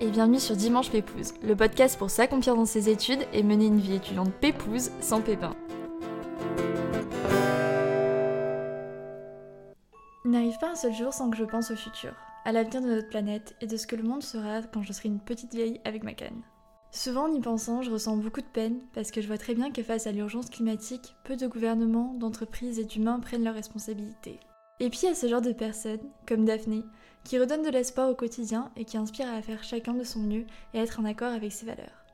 et bienvenue sur Dimanche Pépouze, le podcast pour s'accomplir dans ses études et mener une vie étudiante pépouze sans pépin. Il n'arrive pas un seul jour sans que je pense au futur, à l'avenir de notre planète et de ce que le monde sera quand je serai une petite vieille avec ma canne. Souvent en y pensant, je ressens beaucoup de peine parce que je vois très bien que face à l'urgence climatique, peu de gouvernements, d'entreprises et d'humains prennent leurs responsabilités. Et puis a ce genre de personnes, comme Daphné, qui redonnent de l'espoir au quotidien et qui inspirent à faire chacun de son mieux et à être en accord avec ses valeurs.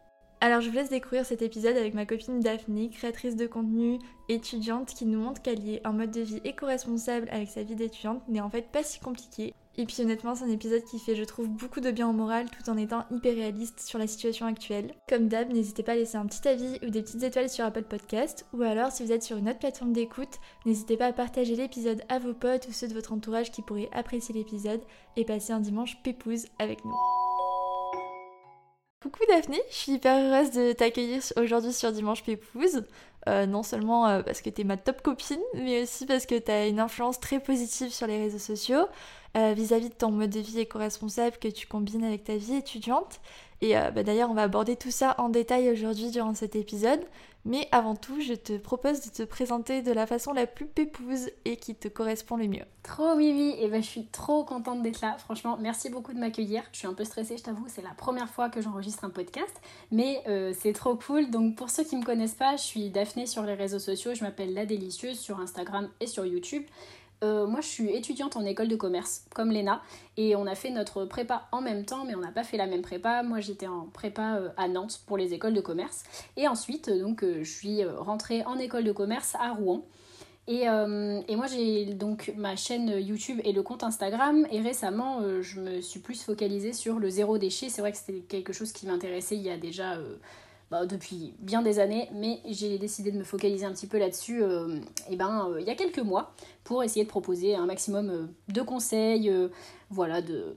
Alors je vous laisse découvrir cet épisode avec ma copine Daphné, créatrice de contenu, étudiante, qui nous montre qu'allier un mode de vie éco-responsable avec sa vie d'étudiante n'est en fait pas si compliqué et puis honnêtement, c'est un épisode qui fait, je trouve, beaucoup de bien au moral tout en étant hyper réaliste sur la situation actuelle. Comme d'hab, n'hésitez pas à laisser un petit avis ou des petites étoiles sur Apple Podcast, ou alors si vous êtes sur une autre plateforme d'écoute, n'hésitez pas à partager l'épisode à vos potes ou ceux de votre entourage qui pourraient apprécier l'épisode et passer un dimanche pépouze avec nous. Coucou Daphné, je suis hyper heureuse de t'accueillir aujourd'hui sur Dimanche Pépouze. Euh, non seulement euh, parce que t'es ma top copine, mais aussi parce que t'as une influence très positive sur les réseaux sociaux. Euh, vis-à-vis de ton mode de vie éco-responsable que tu combines avec ta vie étudiante. Et euh, bah, d'ailleurs, on va aborder tout ça en détail aujourd'hui durant cet épisode. Mais avant tout, je te propose de te présenter de la façon la plus pépouse et qui te correspond le mieux. Trop oui oui, et ben je suis trop contente d'être là. Franchement, merci beaucoup de m'accueillir. Je suis un peu stressée, je t'avoue, c'est la première fois que j'enregistre un podcast, mais euh, c'est trop cool. Donc pour ceux qui me connaissent pas, je suis Daphné sur les réseaux sociaux. Je m'appelle La Délicieuse sur Instagram et sur YouTube. Euh, moi, je suis étudiante en école de commerce, comme Léna, et on a fait notre prépa en même temps, mais on n'a pas fait la même prépa. Moi, j'étais en prépa euh, à Nantes pour les écoles de commerce, et ensuite, euh, donc, je suis rentrée en école de commerce à Rouen. Et, et moi, j'ai donc ma chaîne YouTube et le compte Instagram, et récemment, je me suis plus focalisée sur le zéro déchet. C'est vrai que c'était quelque chose qui m'intéressait il y a déjà bah, depuis bien des années, mais j'ai décidé de me focaliser un petit peu là-dessus euh, et ben, euh, il y a quelques mois pour essayer de proposer un maximum euh, de conseils, voilà, de,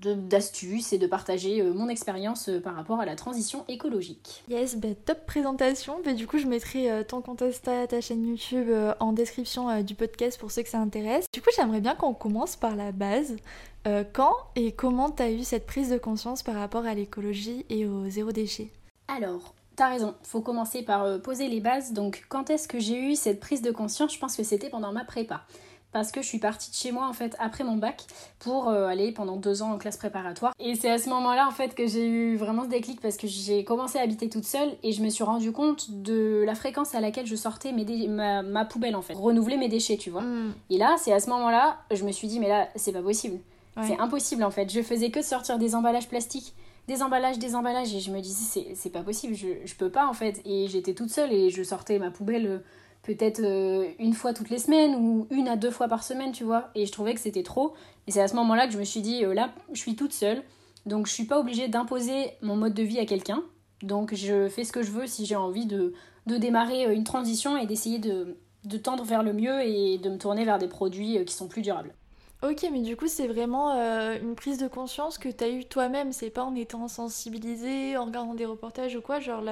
d'astuces et de partager mon expérience par rapport à la transition écologique. Yes, bah, top présentation. Bah, du coup, je mettrai ton compte ta chaîne YouTube en description du podcast pour ceux que ça intéresse. Du coup, j'aimerais bien qu'on commence par la base. quand et comment tu as eu cette prise de conscience par rapport à l'écologie et au zéro déchet alors, T'as raison, faut commencer par euh, poser les bases. Donc, quand est-ce que j'ai eu cette prise de conscience? Je pense que c'était pendant ma prépa. Parce que je suis partie de chez moi en fait après mon bac pour euh, aller pendant deux ans en classe préparatoire. Et c'est à ce moment-là en fait que j'ai eu vraiment ce déclic parce que j'ai commencé à habiter toute seule et je me suis rendu compte de la fréquence à laquelle je sortais mes ma, poubelle en fait. Renouveler mes déchets, tu vois. Mm. Et là, c'est à ce moment-là, je me suis dit, mais là, c'est pas possible. C'est impossible en fait. Je faisais que sortir des emballages plastiques des emballages, des emballages. Et je me disais, c'est pas possible, je, je peux pas en fait. Et j'étais toute seule et je sortais ma poubelle euh, peut-être euh, une fois toutes les semaines ou une à deux fois par semaine, tu vois. Et je trouvais que c'était trop. Et c'est à ce moment-là que je me suis dit, euh, là, je suis toute seule. Donc je suis pas obligée d'imposer mon mode de vie à quelqu'un. Donc je fais ce que je veux si j'ai envie de, de démarrer une transition et d'essayer de, de tendre vers le mieux et de me tourner vers des produits qui sont plus durables. Ok, mais du coup, c'est vraiment euh, une prise de conscience que tu as eue toi-même. C'est pas en étant sensibilisé, en regardant des reportages ou quoi. Genre,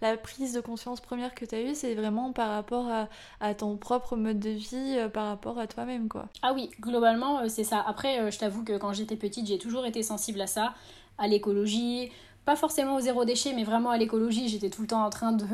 la, prise de conscience première que tu as eue, c'est vraiment par rapport à, ton propre mode de vie, euh, par rapport à toi-même, quoi. Ah oui, globalement, euh, c'est ça. Après, je t'avoue que quand j'étais petite, j'ai toujours été sensible à ça, à l'écologie, pas forcément au zéro déchet, mais vraiment à l'écologie. J'étais tout le temps en train de,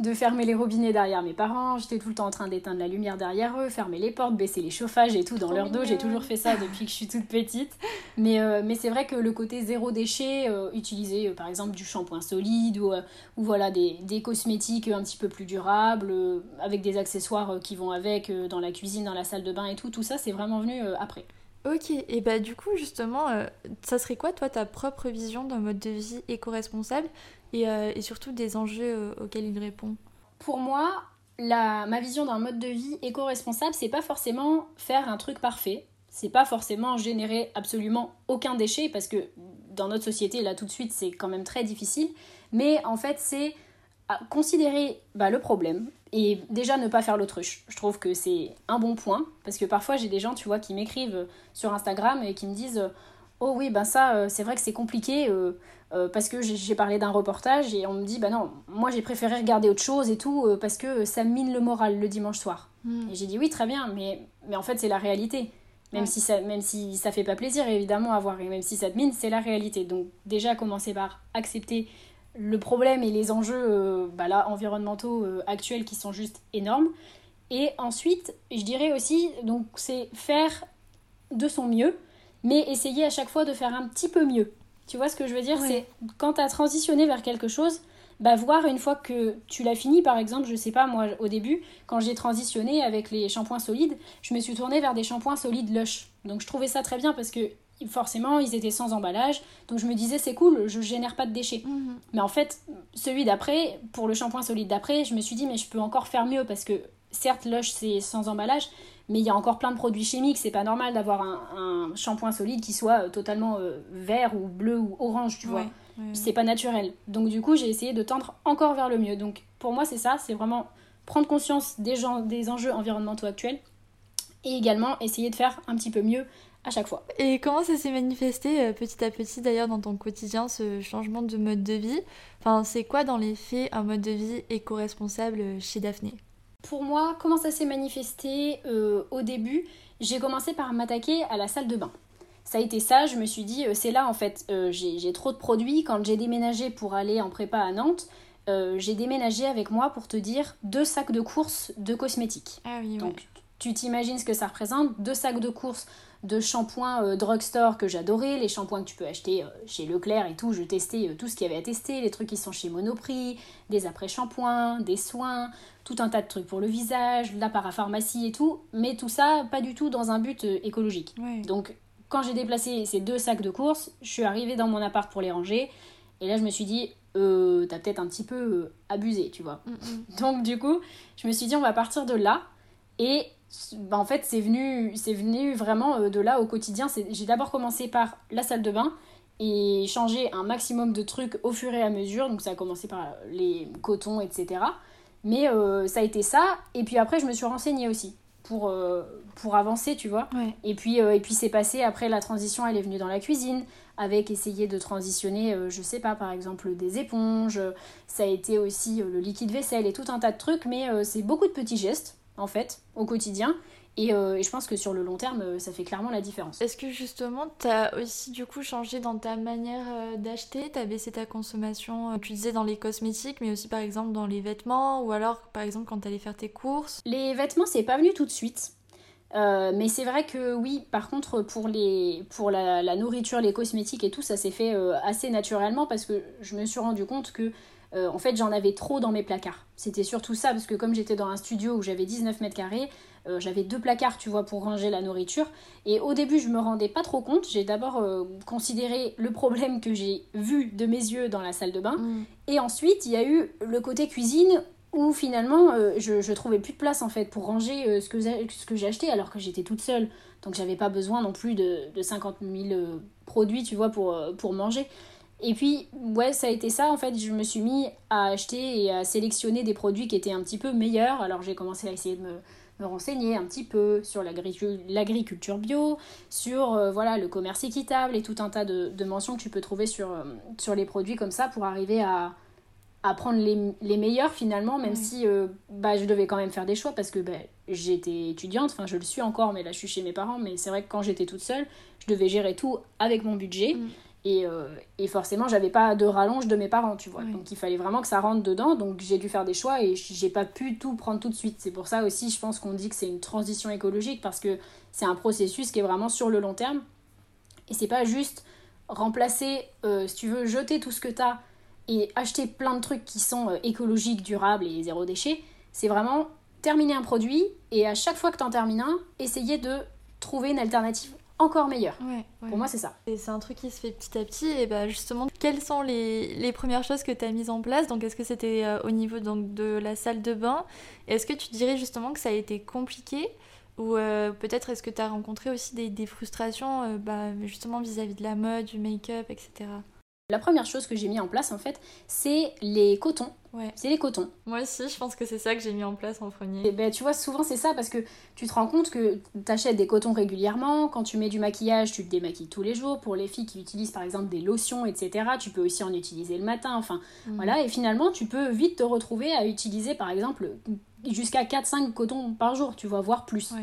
de, fermer les robinets derrière mes parents, j'étais tout le temps en train d'éteindre la lumière derrière eux, fermer les portes, baisser les chauffages et tout dans leur dos. J'ai toujours fait ça depuis que je suis toute petite. Mais, euh, mais c'est vrai que le côté zéro déchet, euh, utiliser euh, par exemple du shampoing solide ou, ou voilà des, des, cosmétiques un petit peu plus durables, avec des accessoires qui vont avec dans la cuisine, dans la salle de bain et tout, tout ça c'est vraiment venu après. Ok, et bah du coup justement, euh, ça serait quoi toi ta propre vision d'un mode de vie éco-responsable et, euh, surtout des enjeux euh, auxquels il répond? Pour moi, ma vision d'un mode de vie éco-responsable, c'est pas forcément faire un truc parfait, c'est pas forcément générer absolument aucun déchet parce que dans notre société là tout de suite c'est quand même très difficile, mais en fait c'est considérer bah, le problème, et déjà ne pas faire l'autruche. Je trouve que c'est un bon point parce que parfois j'ai des gens, tu vois, qui m'écrivent sur Instagram et qui me disent "Oh oui, ben ça euh, c'est vrai que c'est compliqué euh, euh, parce que j'ai parlé d'un reportage et on me dit bah non, moi j'ai préféré regarder autre chose et tout parce que ça mine le moral le dimanche soir." Hmm. Et j'ai dit "Oui, très bien, mais mais en fait c'est la réalité." Même, si ça, même si ça fait pas plaisir évidemment à voir et même si ça te mine, c'est la réalité. Donc déjà commencer par accepter le problème et les enjeux euh, bah là, environnementaux euh, actuels qui sont juste énormes. Et ensuite, je dirais aussi, donc c'est faire de son mieux, mais essayer à chaque fois de faire un petit peu mieux. Tu vois ce que je veux dire? C'est quand tu as transitionné vers quelque chose, bah voir une fois que tu l'as fini, par exemple, je sais pas, moi au début, quand j'ai transitionné avec les shampoings solides, je me suis tournée vers des shampoings solides Lush. Donc je trouvais ça très bien parce que forcément ils étaient sans emballage. Donc je me disais c'est cool je génère pas de déchets. Mhm. mais en fait celui d'après pour le shampoing solide d'après je me suis dit mais je peux encore faire mieux parce que certes Lush c'est sans emballage mais il y a encore plein de produits chimiques. C'est pas normal d'avoir un, shampoing solide qui soit euh, totalement euh, vert ou bleu ou orange tu vois. C'est pas naturel. Donc du coup j'ai essayé de tendre encore vers le mieux. Donc pour moi c'est ça. C'est vraiment prendre conscience des, gens, des enjeux environnementaux actuels et également essayer de faire un petit peu mieux à chaque fois. Et comment ça s'est manifesté euh, petit à petit d'ailleurs dans ton quotidien ce changement de mode de vie? Enfin, c'est quoi dans les faits un mode de vie éco-responsable chez Daphné? Pour moi, comment ça s'est manifesté euh, au début? J'ai commencé par m'attaquer à la salle de bain. Ça a été ça, je me suis dit, euh, c'est là en fait, j'ai trop de produits. Quand j'ai déménagé pour aller en prépa à Nantes, j'ai déménagé avec moi pour te dire deux sacs de courses de cosmétiques. Ah oui, Donc tu t'imagines ce que ça représente? Deux sacs de courses de shampoings euh, drugstore que j'adorais, les shampoings que tu peux acheter euh, chez Leclerc et tout. Je testais euh, tout ce qu'il y avait à tester, les trucs qui sont chez Monoprix, des après-shampoings, des soins, tout un tas de trucs pour le visage, la parapharmacie et tout. Mais tout ça, pas du tout dans un but écologique. Donc, quand j'ai déplacé ces deux sacs de courses, je suis arrivée dans mon appart pour les ranger. Et là, je me suis dit, euh, t'as peut-être un petit peu abusé, tu vois. Mm, mm. Donc, du coup, je me suis dit, on va partir de là. Et en fait, c'est venu, c'est venu vraiment euh, de là au quotidien. J'ai d'abord commencé par la salle de bain et changer un maximum de trucs au fur et à mesure. Donc ça a commencé par les cotons, etc. Mais euh, ça a été ça. Et puis après, je me suis renseignée aussi pour, euh, pour avancer, tu vois. Et puis, et puis c'est passé, après la transition, elle est venue dans la cuisine, avec essayer de transitionner, je sais pas, par exemple des éponges. Ça a été aussi le liquide vaisselle et tout un tas de trucs, mais c'est beaucoup de petits gestes en fait, au quotidien. Euh, et, je pense que sur le long terme, euh, ça fait clairement la différence. Est-ce que justement, tu as aussi du coup changé dans ta manière euh, d'acheter? Tu as baissé ta consommation, tu disais dans les cosmétiques, mais aussi par exemple dans les vêtements, ou alors par exemple quand tu allais faire tes courses? Les vêtements, c'est pas venu tout de suite. mais c'est vrai que oui, par contre, pour, les, pour la, nourriture, les cosmétiques et tout, ça s'est fait assez naturellement parce que je me suis rendu compte que euh, en fait, j'en avais trop dans mes placards. C'était surtout ça, parce que comme j'étais dans un studio où j'avais 19 mètres carrés, euh, j'avais deux placards, tu vois, pour ranger la nourriture. Et au début, je me rendais pas trop compte. J'ai d'abord euh, considéré le problème que j'ai vu de mes yeux dans la salle de bain. Mm. Et ensuite, il y a eu le côté cuisine où finalement, je, je trouvais plus de place en fait pour ranger ce que, ce que j'ai acheté alors que j'étais toute seule. Donc j'avais pas besoin non plus de, de 50 000 produits, tu vois, pour, pour manger. Et puis, ouais, ça a été ça. En fait, je me suis mis à acheter et à sélectionner des produits qui étaient un petit peu meilleurs. Alors, j'ai commencé à essayer de me, renseigner un petit peu sur l'agriculture bio, sur euh, voilà, le commerce équitable et tout un tas de, mentions que tu peux trouver sur, euh, sur les produits comme ça pour arriver à, à prendre les, les, meilleurs finalement, même si euh, bah, je devais quand même faire des choix parce que bah, j'étais étudiante, enfin je le suis encore, mais là je suis chez mes parents. Mais c'est vrai que quand j'étais toute seule, je devais gérer tout avec mon budget. Mm. Et, euh, et, forcément, j'avais pas de rallonge de mes parents, tu vois. Donc il fallait vraiment que ça rentre dedans. Donc j'ai dû faire des choix et j'ai pas pu tout prendre tout de suite. C'est pour ça aussi, je pense qu'on dit que c'est une transition écologique parce que c'est un processus qui est vraiment sur le long terme. Et c'est pas juste remplacer, euh, si tu veux, jeter tout ce que tu as et acheter plein de trucs qui sont euh, écologiques, durables et zéro déchet. C'est vraiment terminer un produit et à chaque fois que tu en termines un, essayer de trouver une alternative encore meilleur. Pour moi, c'est ça. Et c'est un truc qui se fait petit à petit. Et bah justement, quelles sont les, les premières choses que tu as mises en place? Donc, est-ce que c'était euh, au niveau donc, de la salle de bain? Est-ce que tu dirais justement que ça a été compliqué? Ou euh, peut-être est-ce que tu as rencontré aussi des, des frustrations euh, bah, justement vis-à-vis de la mode, du make-up, etc. La première chose que j'ai mis en place, en fait, c'est les cotons. Ouais. C'est les cotons. Moi aussi, je pense que c'est ça que j'ai mis en place en premier. Et ben, tu vois, souvent c'est ça parce que tu te rends compte que tu achètes des cotons régulièrement. Quand tu mets du maquillage, tu te démaquilles tous les jours. Pour les filles qui utilisent par exemple des lotions, etc., tu peux aussi en utiliser le matin. Enfin, mm. voilà. Et finalement, tu peux vite te retrouver à utiliser par exemple jusqu'à 4-5 cotons par jour, tu vas voir plus.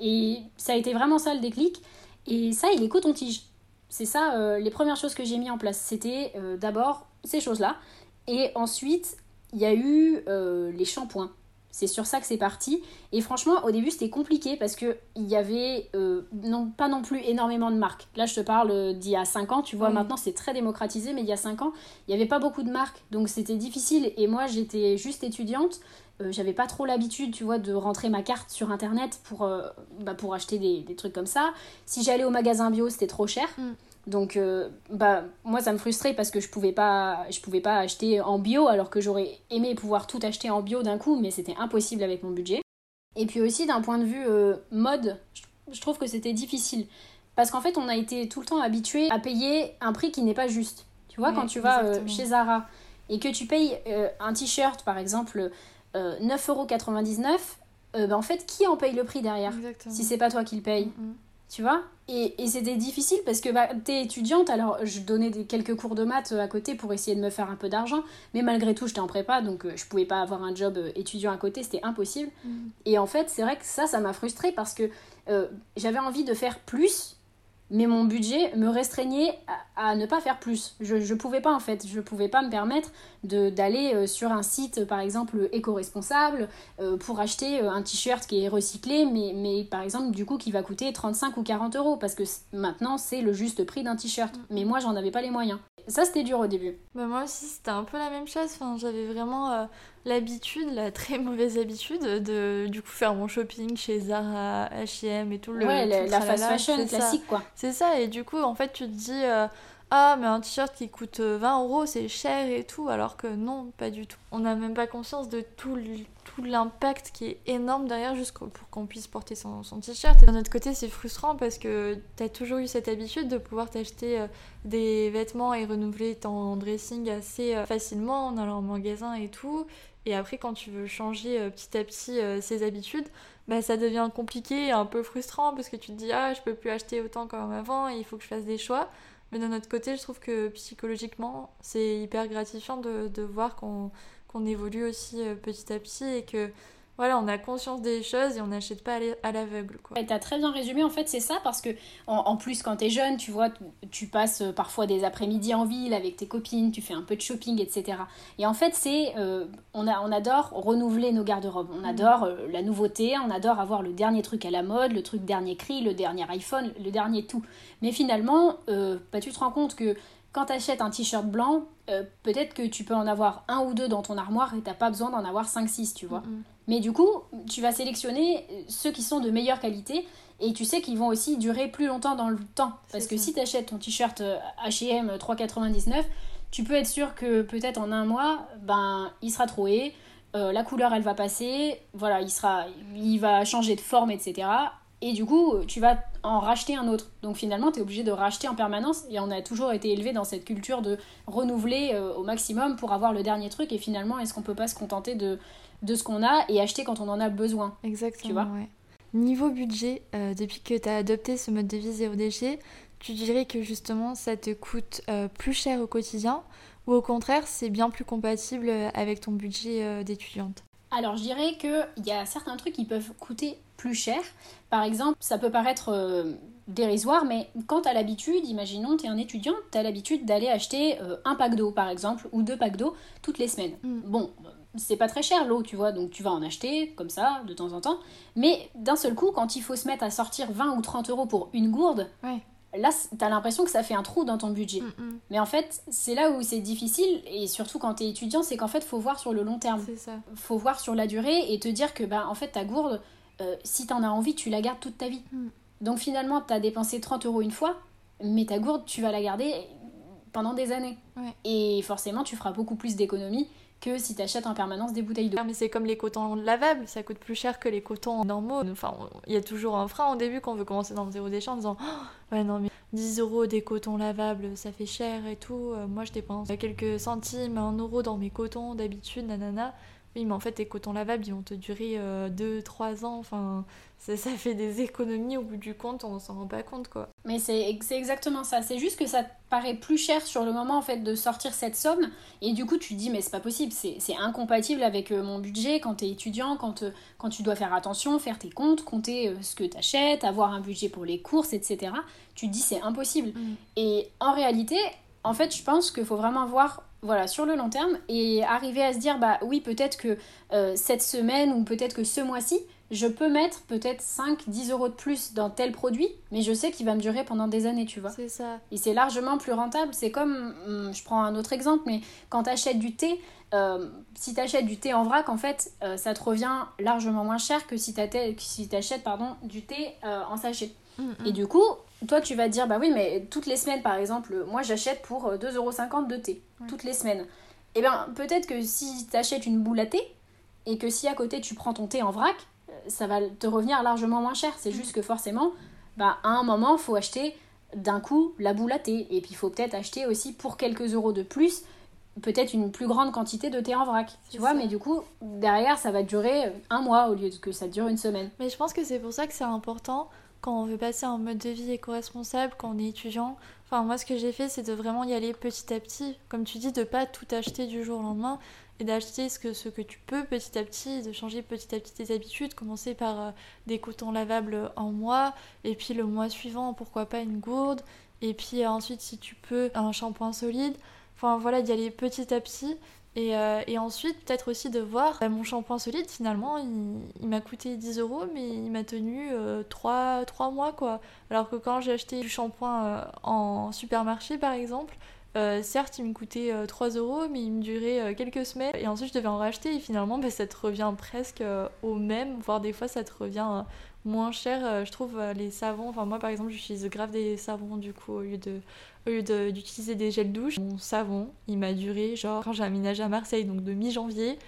Et ça a été vraiment ça le déclic. Et ça, il est coton-tige. C'est ça, euh, les premières choses que j'ai mis en place. C'était euh, d'abord ces choses-là. Et ensuite, il y a eu euh, les shampoings. C'est sur ça que c'est parti. Et franchement, au début, c'était compliqué parce qu'il y avait non, pas non plus énormément de marques. Là, je te parle d'il y a 5 ans. Tu vois, maintenant, c'est très démocratisé, mais il y a 5 ans, il n'y avait pas beaucoup de marques. Donc, c'était difficile. Et moi, j'étais juste étudiante. J'avais pas trop l'habitude, tu vois, de rentrer ma carte sur Internet pour, bah, pour acheter des, des, trucs comme ça. Si j'allais au magasin bio, c'était trop cher. Mm. Donc, euh, bah, moi, ça me frustrait parce que je pouvais pas, je pouvais pas acheter en bio, alors que j'aurais aimé pouvoir tout acheter en bio d'un coup, mais c'était impossible avec mon budget. Et puis aussi, d'un point de vue euh, mode, je trouve que c'était difficile. Parce qu'en fait, on a été tout le temps habitué à payer un prix qui n'est pas juste. Tu vois, quand tu vas euh, chez Zara et que tu payes un t-shirt, par exemple, 9,99€, bah, en fait, qui en paye le prix derrière Si c'est pas toi qui le paye. Mm, mm tu vois? Et, c'était difficile parce que bah, t'es étudiante, alors je donnais des, quelques cours de maths euh, à côté pour essayer de me faire un peu d'argent, mais malgré tout j'étais en prépa, donc euh, je pouvais pas avoir un job euh, étudiant à côté, c'était impossible. Mm. Et en fait c'est vrai que ça, ça m'a frustrée parce que j'avais envie de faire plus, mais mon budget me restreignait à, ne pas faire plus. Je ne pouvais pas en fait, je pouvais pas me permettre d'aller euh, sur un site par exemple éco-responsable euh, pour acheter euh, un t-shirt qui est recyclé, mais, mais par exemple du coup qui va coûter 35 ou 40 euros parce que maintenant c'est le juste prix d'un t-shirt. Mm. Mais moi j'en avais pas les moyens. Ça c'était dur au début. Bah moi aussi c'était un peu la même chose, enfin, j'avais vraiment l'habitude, la très mauvaise habitude de du coup faire mon shopping chez Zara, H&M et tout le ouais la, fast fashion classique quoi. C'est ça et du coup en fait tu te dis euh, ah mais un t-shirt qui coûte 20 euros c'est cher et tout alors que non pas du tout. On n'a même pas conscience de tout l'impact qui est énorme derrière juste pour qu'on puisse porter son, son t-shirt. D'un autre côté c'est frustrant parce que tu as toujours eu cette habitude de pouvoir t'acheter euh, des vêtements et renouveler ton dressing assez euh, facilement en allant en magasin et tout et après, quand tu veux changer euh, petit à petit euh, ses habitudes, bah, ça devient compliqué et un peu frustrant parce que tu te dis Ah, je peux plus acheter autant comme avant et il faut que je fasse des choix. Mais d'un autre côté, je trouve que psychologiquement, c'est hyper gratifiant de, de voir qu'on évolue aussi euh, petit à petit et que voilà, on a conscience des choses et on n'achète pas à l'aveugle. Tu as très bien résumé, en fait, c'est ça, parce que en, plus, quand tu es jeune, tu vois, tu passes euh, parfois des après-midi en ville avec tes copines, tu fais un peu de shopping, etc. Et en fait, c'est euh, on, a, on adore renouveler nos garde-robes, on mm. adore euh, la nouveauté, on adore avoir le dernier truc à la mode, le truc dernier cri, le dernier iPhone, le dernier tout. Mais finalement, bah, tu te rends compte que quand tu achètes un t-shirt blanc, peut-être que tu peux en avoir un ou deux dans ton armoire et t'as pas besoin d'en avoir 5-6, tu vois. Mm, mm. Mais du coup, tu vas sélectionner ceux qui sont de meilleure qualité et tu sais qu'ils vont aussi durer plus longtemps dans le temps. Parce que si tu achètes ton t-shirt HM 3,99, tu peux être sûr que peut-être en un mois, ben, il sera troué, euh, la couleur elle va passer, voilà, il, sera, il va changer de forme, etc. Et du coup, tu vas en racheter un autre. Donc finalement, tu es obligé de racheter en permanence. Et on a toujours été élevé dans cette culture de renouveler euh, au maximum pour avoir le dernier truc. Et finalement, est-ce qu'on peut pas se contenter de de ce qu'on a et acheter quand on en a besoin. Exactement. Tu vois Niveau budget, euh, depuis que tu as adopté ce mode de vie zéro déchet, tu dirais que justement ça te coûte euh, plus cher au quotidien ou au contraire c'est bien plus compatible avec ton budget euh, d'étudiante? Alors je dirais qu'il y a certains trucs qui peuvent coûter plus cher. Par exemple, ça peut paraître dérisoire, mais quand tu as l'habitude, imaginons tu es un étudiant, tu as l'habitude d'aller acheter un pack d'eau par exemple ou deux packs d'eau toutes les semaines. Mm. Bon, c'est pas très cher l'eau, tu vois, donc tu vas en acheter comme ça de temps en temps. Mais d'un seul coup, quand il faut se mettre à sortir 20 ou 30 euros pour une gourde, là, t'as l'impression que ça fait un trou dans ton budget. Mm, mm. Mais en fait, c'est là où c'est difficile, et surtout quand t'es étudiant, c'est qu'en fait, faut voir sur le long terme. C'est ça. Faut voir sur la durée et te dire que, bah, en fait, ta gourde, euh, si t'en as envie, tu la gardes toute ta vie. Mm. Donc finalement, t'as dépensé 30 euros une fois, mais ta gourde, tu vas la garder pendant des années. Et forcément, tu feras beaucoup plus d'économies que si tu en permanence des bouteilles d'eau. Mais c'est comme les cotons lavables, ça coûte plus cher que les cotons normaux. Enfin, il y a toujours un frein au début quand on veut commencer dans le zéro déchet en disant oh, Ouais, non, mais 10 euros des cotons lavables, ça fait cher et tout. Euh, moi, je dépense quelques centimes, un euro dans mes cotons d'habitude, nanana. Oui, mais en fait, tes cotons lavables, ils vont te durer 2-3 euh, ans. Enfin, ça, ça, fait des économies au bout du compte, on s'en rend pas compte, quoi. Mais c'est exactement ça. C'est juste que ça te paraît plus cher sur le moment, en fait, de sortir cette somme. Et du coup, tu te dis, mais c'est pas possible, c'est incompatible avec euh, mon budget quand t'es étudiant, quand, euh, quand tu dois faire attention, faire tes comptes, compter ce que t'achètes, avoir un budget pour les courses, etc. Tu te dis, c'est impossible. Mm. Et en réalité, en fait, je pense qu'il faut vraiment voir voilà, sur le long terme et arriver à se dire, bah oui, peut-être que euh, cette semaine ou peut-être que ce mois-ci, je peux mettre peut-être 5, 10 euros de plus dans tel produit, mais je sais qu'il va me durer pendant des années, tu vois. C'est ça. Et c'est largement plus rentable. C'est comme, hum, je prends un autre exemple, mais quand tu achètes du thé, euh, si tu achètes du thé en vrac, en fait, euh, ça te revient largement moins cher que si tu si achètes pardon, du thé en sachet. Hum, hum. Et du coup, toi, tu vas te dire, bah oui, mais toutes les semaines, par exemple, moi j'achète pour 2,50€ de thé. Toutes les semaines. Et eh bien, peut-être que si tu achètes une boule à thé, et que si à côté tu prends ton thé en vrac, euh, ça va te revenir largement moins cher. C'est juste que forcément, bah, à un moment, il faut acheter d'un coup la boule à thé. Et puis il faut peut-être acheter aussi pour quelques euros de plus, peut-être une plus grande quantité de thé en vrac. Tu vois, mais du coup, derrière, ça va durer un mois au lieu que ça dure une semaine. Mais je pense que c'est pour ça que c'est important quand on veut passer en mode de vie éco-responsable, quand on est étudiant. Enfin, moi, ce que j'ai fait, c'est de vraiment y aller petit à petit. Comme tu dis, de pas tout acheter du jour au lendemain et d'acheter ce que, ce que tu peux petit à petit, de changer petit à petit tes habitudes, commencer par euh, des cotons lavables en mois, et puis le mois suivant, pourquoi pas une gourde, et puis ensuite, si tu peux, un shampoing solide. Enfin, voilà, d'y aller petit à petit. Euh, et, ensuite, peut-être aussi de voir bah, mon shampoing solide, finalement, il, m'a coûté 10 euros, mais il m'a tenu 3, euh, mois, quoi. Alors que quand j'ai acheté du shampoing euh, en supermarché, par exemple, certes, il me coûtait 3 euros, mais il me durait quelques semaines. Et ensuite, je devais en racheter, et finalement, bah, ça te revient presque au même, voire des fois, ça te revient moins cher, je trouve, les savons. Enfin, moi, par exemple, j'utilise grave des savons, du coup, au lieu de au lieu d'utiliser des gels douche. Mon savon, il m'a duré genre quand j'ai aménagé à Marseille, donc de mi-janvier.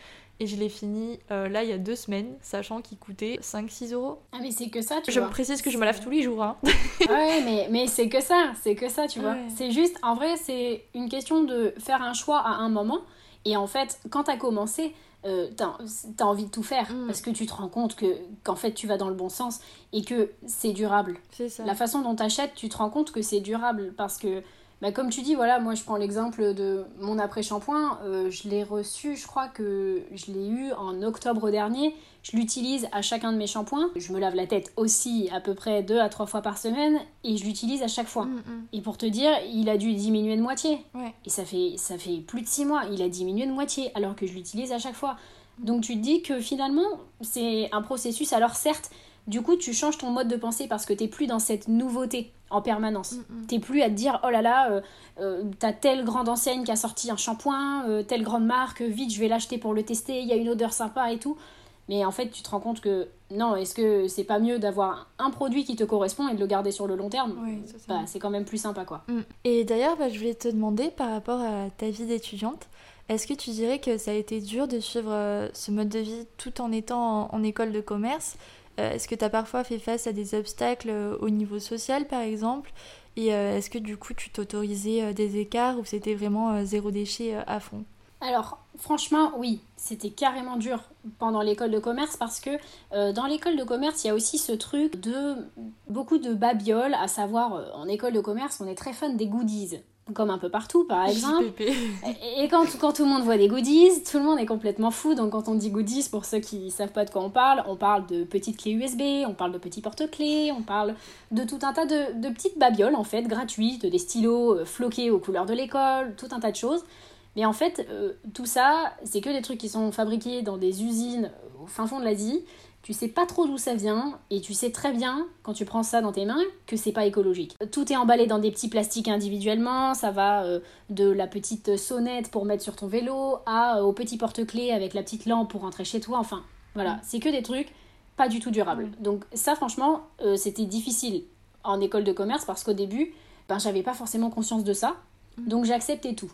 Et je l'ai fini euh, là il y a deux semaines, sachant qu'il coûtait 5-6 euros. Ah mais c'est que ça, tu je vois. Je précise que je me lave tous les jours. Hein. ouais, mais, mais c'est que ça, c'est que ça, tu vois. C'est juste, en vrai, c'est une question de faire un choix à un moment. Et en fait, quand t'as commencé, euh, t'as as envie de tout faire mm. parce que tu te rends compte que qu'en fait tu vas dans le bon sens et que c'est durable. Ça. La façon dont t'achètes, tu te rends compte que c'est durable parce que bah, comme tu dis, voilà, moi je prends l'exemple de mon après-shampoing. Euh, je l'ai reçu, je crois que je l'ai eu en octobre dernier. Je l'utilise à chacun de mes shampoings. Je me lave la tête aussi à peu près deux à trois fois par semaine et je l'utilise à chaque fois. Mm, mm. Et pour te dire, il a dû diminuer de moitié. Et ça fait, ça fait plus de six mois. Il a diminué de moitié alors que je l'utilise à chaque fois. Donc tu te dis que finalement, c'est un processus. Alors certes, du coup, tu changes ton mode de pensée parce que tu n'es plus dans cette nouveauté en permanence. Tu mm, T'es plus à te dire, oh là là, euh, euh, t'as telle grande enseigne qui a sorti un shampoing, euh, telle grande marque, vite, je vais l'acheter pour le tester, il y a une odeur sympa et tout. Mais en fait, tu te rends compte que non, est-ce que c'est pas mieux d'avoir un produit qui te correspond et de le garder sur le long terme? Bah, C'est quand même plus sympa, quoi. Mm. Et d'ailleurs, bah, je voulais te demander par rapport à ta vie d'étudiante, est-ce que tu dirais que ça a été dur de suivre ce mode de vie tout en étant en école de commerce? Est-ce que tu as parfois fait face à des obstacles euh, au niveau social, par exemple? Et euh, est-ce que du coup, tu t'autorisais des écarts ou c'était vraiment zéro déchet à fond? Alors, franchement, oui, c'était carrément dur pendant l'école de commerce parce que dans l'école de commerce, il y a aussi ce truc de beaucoup de babioles, à savoir, en école de commerce, on est très fan des goodies comme un peu partout par exemple. Et quand, quand tout le monde voit des goodies, tout le monde est complètement fou. Donc quand on dit goodies, pour ceux qui ne savent pas de quoi on parle, on parle de petites clés USB, on parle de petits porte-clés, on parle de tout un tas de, petites babioles en fait, gratuites, des stylos euh, floqués aux couleurs de l'école, tout un tas de choses. Mais en fait, euh, tout ça, c'est que des trucs qui sont fabriqués dans des usines au fin fond de l'Asie tu sais pas trop d'où ça vient et tu sais très bien quand tu prends ça dans tes mains que c'est pas écologique. Tout est emballé dans des petits plastiques individuellement, ça va euh, de la petite sonnette pour mettre sur ton vélo à euh, au petit porte-clés avec la petite lampe pour rentrer chez toi, enfin voilà, mm. c'est que des trucs pas du tout durables. Mm. Donc ça franchement, euh, c'était difficile en école de commerce parce qu'au début, ben j'avais pas forcément conscience de ça. Mm. Donc j'acceptais tout.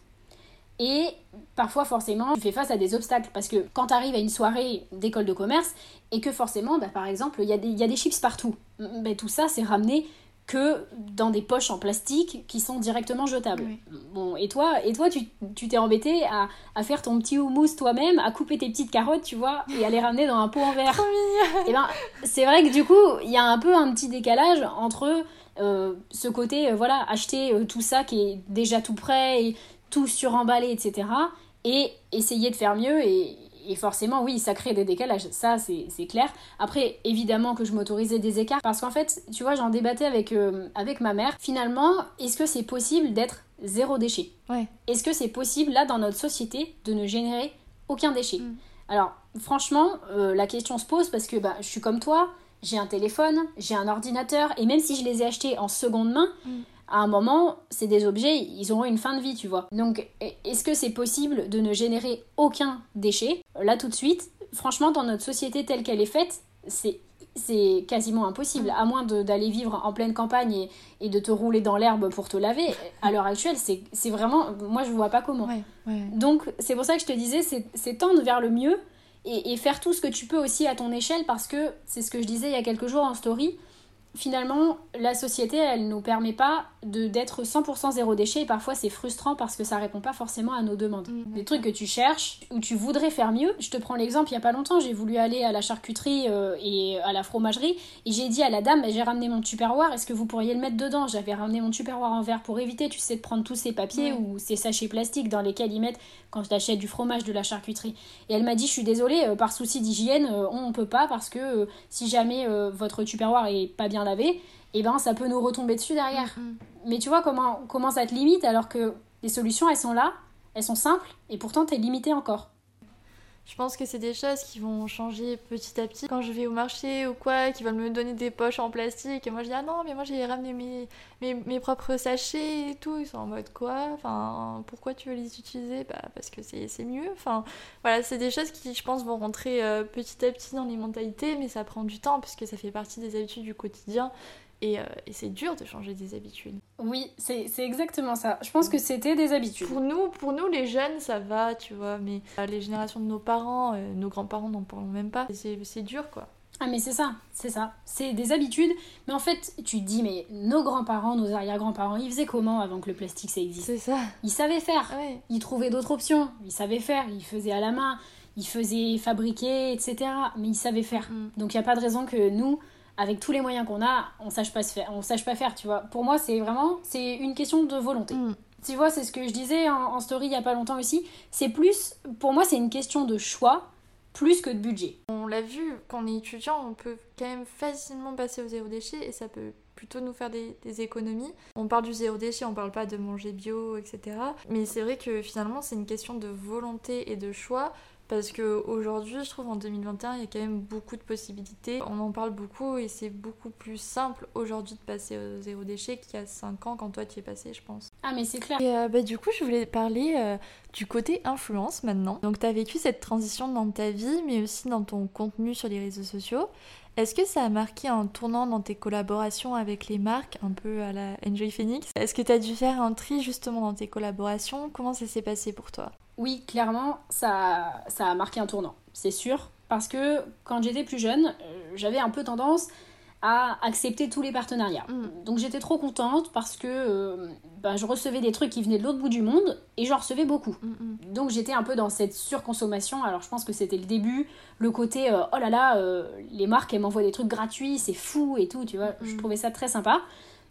Et parfois, forcément, tu fais face à des obstacles parce que quand tu arrives à une soirée d'école de commerce et que forcément, bah, par exemple, il y, a des, y a des chips partout, bah, tout ça, c'est ramené que dans des poches en plastique qui sont directement jetables. Bon, et toi, et toi tu t'es embêté à, à, faire ton petit houmous toi-même, à couper tes petites carottes, tu vois, et à les ramener dans un pot en verre. et eh ben, c'est vrai que du coup, il y a un peu un petit décalage entre euh, ce côté, euh, voilà, acheter euh, tout ça qui est déjà tout prêt et tout suremballé, etc. Et essayer de faire mieux et, et forcément, oui, ça crée des décalages, ça c'est clair. Après, évidemment que je m'autorisais des écarts, parce qu'en fait, tu vois, j'en débattais avec, euh, avec ma mère. Finalement, est-ce que c'est possible d'être zéro déchet? Ouais. Est-ce que c'est possible, là, dans notre société, de ne générer aucun déchet? Mm. Alors, franchement, euh, la question se pose parce que bah, je suis comme toi, j'ai un téléphone, j'ai un ordinateur, et même si je les ai achetés en seconde main, mm à un moment, c'est des objets, ils auront une fin de vie, tu vois. Donc, est-ce que c'est possible de ne générer aucun déchet? Là, tout de suite, franchement, dans notre société telle qu'elle est faite, c'est c'est quasiment impossible, à moins d'aller vivre en pleine campagne et, de te rouler dans l'herbe pour te laver. À l'heure actuelle, c'est vraiment... Moi, je vois pas comment. Donc, c'est pour ça que je te disais, c'est tendre vers le mieux et, et, faire tout ce que tu peux aussi à ton échelle, parce que c'est ce que je disais il y a quelques jours en story, finalement, la société, elle nous permet pas de d'être 100% zéro déchet et parfois c'est frustrant parce que ça répond pas forcément à nos demandes. Mm. Des trucs que tu cherches ou tu voudrais faire mieux. Je te prends l'exemple, il y a pas longtemps, j'ai voulu aller à la charcuterie euh, et à la fromagerie et j'ai dit à la dame, j'ai ramené mon tupperware, est-ce que vous pourriez le mettre dedans? J'avais ramené mon tupperware en verre pour éviter, tu sais, de prendre tous ces papiers ou ces sachets plastiques dans lesquels ils mettent quand je t'achète du fromage de la charcuterie. Et elle m'a dit, je suis désolée, euh, par souci d'hygiène, euh, on peut pas parce que si jamais votre tupperware est pas bien lavé, et eh ben ça peut nous retomber dessus derrière. Mm, mm. Mais tu vois comment, comment ça te limite alors que les solutions elles sont là, elles sont simples et pourtant t'es limité encore. Je pense que c'est des choses qui vont changer petit à petit. Quand je vais au marché ou quoi, qui veulent me donner des poches en plastique, et moi je dis ah non, mais moi j'ai ramené mes, mes, mes, propres sachets et tout. Ils sont en mode quoi? Enfin, pourquoi tu veux les utiliser? Bah parce que c'est mieux. Enfin, voilà, c'est des choses qui, je pense, vont rentrer euh, petit à petit dans les mentalités, mais ça prend du temps puisque ça fait partie des habitudes du quotidien. Euh, et, c'est dur de changer des habitudes. Oui, c'est exactement ça. Je pense que c'était des habitudes. Pour nous, pour nous, les jeunes, ça va, tu vois, mais euh, les générations de nos parents, euh, nos grands-parents n'en parlent même pas. C'est dur, quoi. Ah mais c'est ça, c'est ça. C'est des habitudes. Mais en fait, tu te dis, mais nos grands-parents, nos arrière-grands-parents, ils faisaient comment avant que le plastique ça existe? C'est ça. Ils savaient faire. Ils trouvaient d'autres options. Ils savaient faire. Ils faisaient à la main. Ils faisaient fabriquer, etc. Mais ils savaient faire. Mm. Donc il n'y a pas de raison que nous, avec tous les moyens qu'on a, on sache pas se faire, on sache pas faire, tu vois. Pour moi, c'est vraiment, c'est une question de volonté. Mm. Tu vois, c'est ce que je disais en, story il y a pas longtemps aussi. C'est plus, pour moi, c'est une question de choix plus que de budget. On l'a vu, quand on est étudiant, on peut quand même facilement passer au zéro déchet et ça peut plutôt nous faire des, des économies. On parle du zéro déchet, on parle pas de manger bio, etc. Mais c'est vrai que finalement, c'est une question de volonté et de choix parce qu'aujourd'hui, je trouve en 2021, il y a quand même beaucoup de possibilités. On en parle beaucoup et c'est beaucoup plus simple aujourd'hui de passer au zéro déchet qu'il y a 5 ans quand toi tu y es passé, je pense. Ah, mais c'est clair. Et euh, bah, du coup, je voulais parler euh, du côté influence maintenant. Donc, tu as vécu cette transition dans ta vie, mais aussi dans ton contenu sur les réseaux sociaux. Est-ce que ça a marqué un tournant dans tes collaborations avec les marques, un peu à la Enjoy Phoenix? Est-ce que tu as dû faire un tri justement dans tes collaborations? Comment ça s'est passé pour toi? Oui, clairement, ça, ça a marqué un tournant, c'est sûr. Parce que quand j'étais plus jeune, euh, j'avais un peu tendance à accepter tous les partenariats. Mm. Donc j'étais trop contente parce que euh, bah, je recevais des trucs qui venaient de l'autre bout du monde et j'en recevais beaucoup. Mm, mm. Donc j'étais un peu dans cette surconsommation. Alors je pense que c'était le début, le côté euh, oh là là, euh, les marques elles m'envoient des trucs gratuits, c'est fou et tout, tu vois. Je trouvais ça très sympa.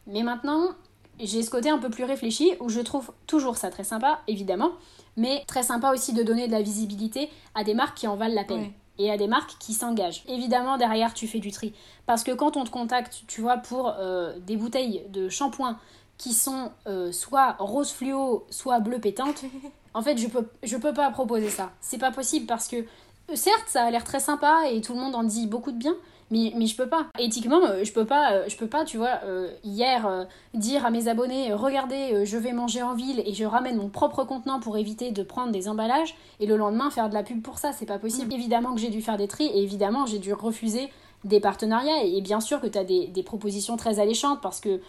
Mais maintenant, j'ai ce côté un peu plus réfléchi où je trouve toujours ça très sympa, évidemment, mais très sympa aussi de donner de la visibilité à des marques qui en valent la peine et à des marques qui s'engagent. Évidemment, derrière, tu fais du tri. Parce que quand on te contacte, tu vois, pour euh, des bouteilles de shampoing qui sont euh, soit rose fluo, soit bleu pétante, en fait, je peux, je peux pas proposer ça. C'est pas possible parce que, certes, ça a l'air très sympa et tout le monde en dit beaucoup de bien, mais, mais je peux pas. Éthiquement, euh, je peux pas, euh, je peux pas, tu vois, euh, hier dire à mes abonnés, regardez, je vais manger en ville et je ramène mon propre contenant pour éviter de prendre des emballages, et le lendemain faire de la pub pour ça, c'est pas possible. Mm. Évidemment que j'ai dû faire des tris, et évidemment j'ai dû refuser des partenariats, et bien sûr que tu as des, des, propositions très alléchantes, parce que,